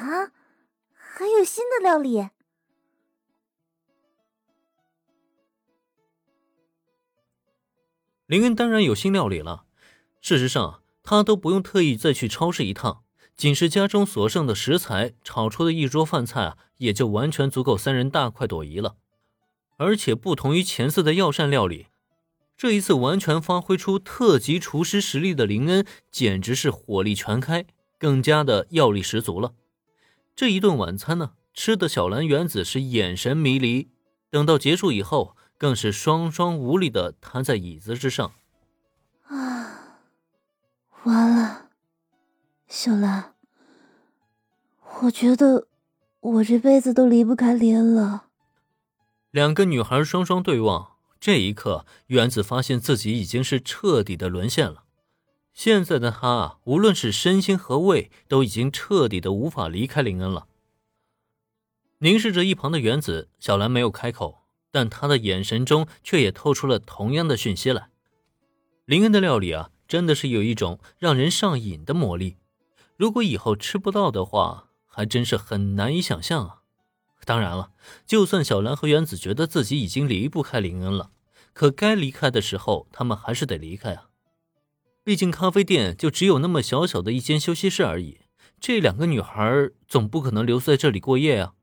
啊，还有新的料理？林恩当然有新料理了。事实上，他都不用特意再去超市一趟，仅是家中所剩的食材炒出的一桌饭菜啊，也就完全足够三人大快朵颐了。而且，不同于前次的药膳料理，这一次完全发挥出特级厨师实力的林恩，简直是火力全开，更加的药力十足了。这一顿晚餐呢，吃的小兰原子是眼神迷离，等到结束以后。更是双双无力的瘫在椅子之上。啊，完了，小兰，我觉得我这辈子都离不开林恩了。两个女孩双双对望，这一刻，原子发现自己已经是彻底的沦陷了。现在的他，无论是身心和胃，都已经彻底的无法离开林恩了。凝视着一旁的原子，小兰没有开口。但他的眼神中却也透出了同样的讯息来。林恩的料理啊，真的是有一种让人上瘾的魔力。如果以后吃不到的话，还真是很难以想象啊。当然了，就算小兰和原子觉得自己已经离不开林恩了，可该离开的时候，他们还是得离开啊。毕竟咖啡店就只有那么小小的一间休息室而已，这两个女孩总不可能留在这里过夜啊。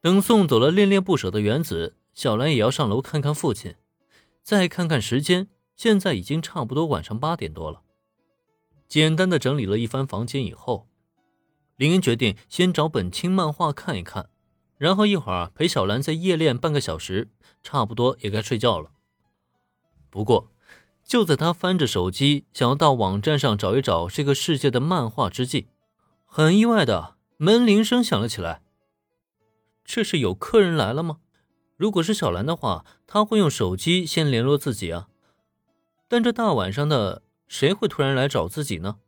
等送走了恋恋不舍的原子，小兰也要上楼看看父亲。再看看时间，现在已经差不多晚上八点多了。简单的整理了一番房间以后，林恩决定先找本轻漫画看一看，然后一会儿陪小兰再夜练半个小时，差不多也该睡觉了。不过，就在他翻着手机想要到网站上找一找这个世界的漫画之际，很意外的门铃声响了起来。这是有客人来了吗？如果是小兰的话，他会用手机先联络自己啊。但这大晚上的，谁会突然来找自己呢？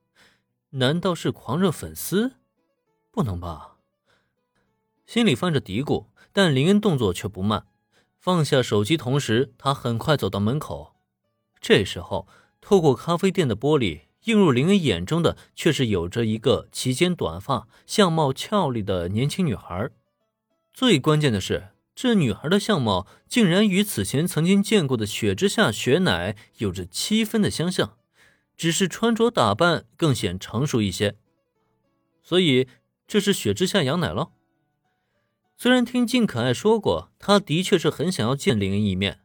难道是狂热粉丝？不能吧！心里泛着嘀咕，但林恩动作却不慢。放下手机，同时他很快走到门口。这时候，透过咖啡店的玻璃，映入林恩眼中的却是有着一个齐肩短发、相貌俏丽的年轻女孩。最关键的是，这女孩的相貌竟然与此前曾经见过的雪之下雪乃有着七分的相像，只是穿着打扮更显成熟一些。所以，这是雪之下杨乃了。虽然听静可爱说过，她的确是很想要见林恩一面，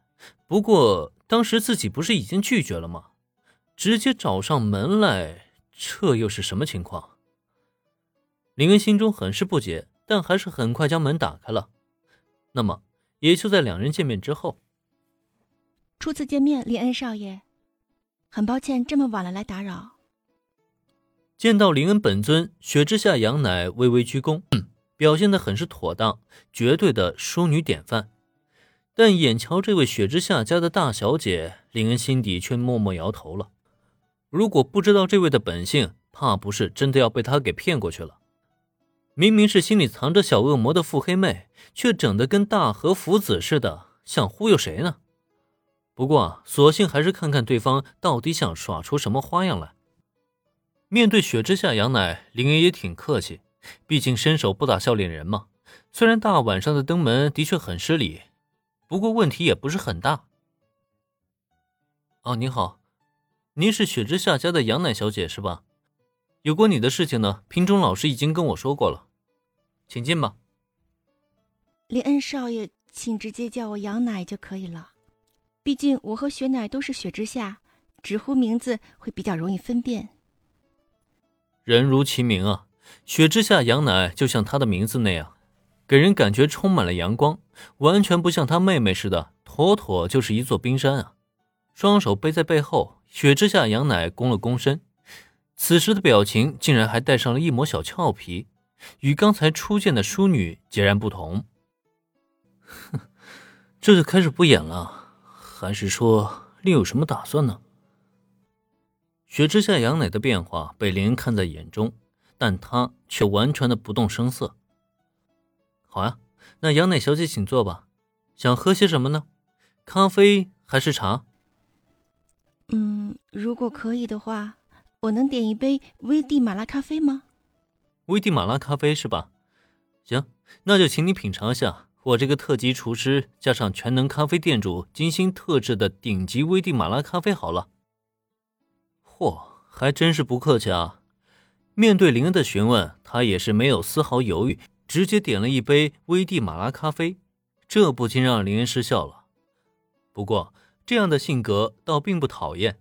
不过当时自己不是已经拒绝了吗？直接找上门来，这又是什么情况？林恩心中很是不解。但还是很快将门打开了。那么，也就在两人见面之后，初次见面，林恩少爷，很抱歉这么晚了来打扰。见到林恩本尊，雪之下杨乃微微鞠躬，表现的很是妥当，绝对的淑女典范。但眼瞧这位雪之下家的大小姐，林恩心底却默默摇头了。如果不知道这位的本性，怕不是真的要被他给骗过去了。明明是心里藏着小恶魔的腹黑妹，却整得跟大和福子似的，想忽悠谁呢？不过，索性还是看看对方到底想耍出什么花样来。面对雪之下杨乃，林恩也挺客气，毕竟伸手不打笑脸人嘛。虽然大晚上的登门的确很失礼，不过问题也不是很大。哦，您好，您是雪之下家的杨奶小姐是吧？有关你的事情呢，品种老师已经跟我说过了。请进吧，林恩少爷，请直接叫我杨奶就可以了。毕竟我和雪奶都是雪之下，直呼名字会比较容易分辨。人如其名啊，雪之下杨奶就像她的名字那样，给人感觉充满了阳光，完全不像她妹妹似的，妥妥就是一座冰山啊。双手背在背后，雪之下杨奶躬了躬身，此时的表情竟然还带上了一抹小俏皮。与刚才初见的淑女截然不同。哼，这就开始不演了，还是说另有什么打算呢？雪之下杨乃的变化被林看在眼中，但他却完全的不动声色。好呀，那杨乃小姐请坐吧。想喝些什么呢？咖啡还是茶？嗯，如果可以的话，我能点一杯威地马拉咖啡吗？危地马拉咖啡是吧？行，那就请你品尝一下我这个特级厨师加上全能咖啡店主精心特制的顶级危地马拉咖啡好了。嚯，还真是不客气啊！面对林恩的询问，他也是没有丝毫犹豫，直接点了一杯危地马拉咖啡，这不禁让林恩失笑了。不过这样的性格倒并不讨厌。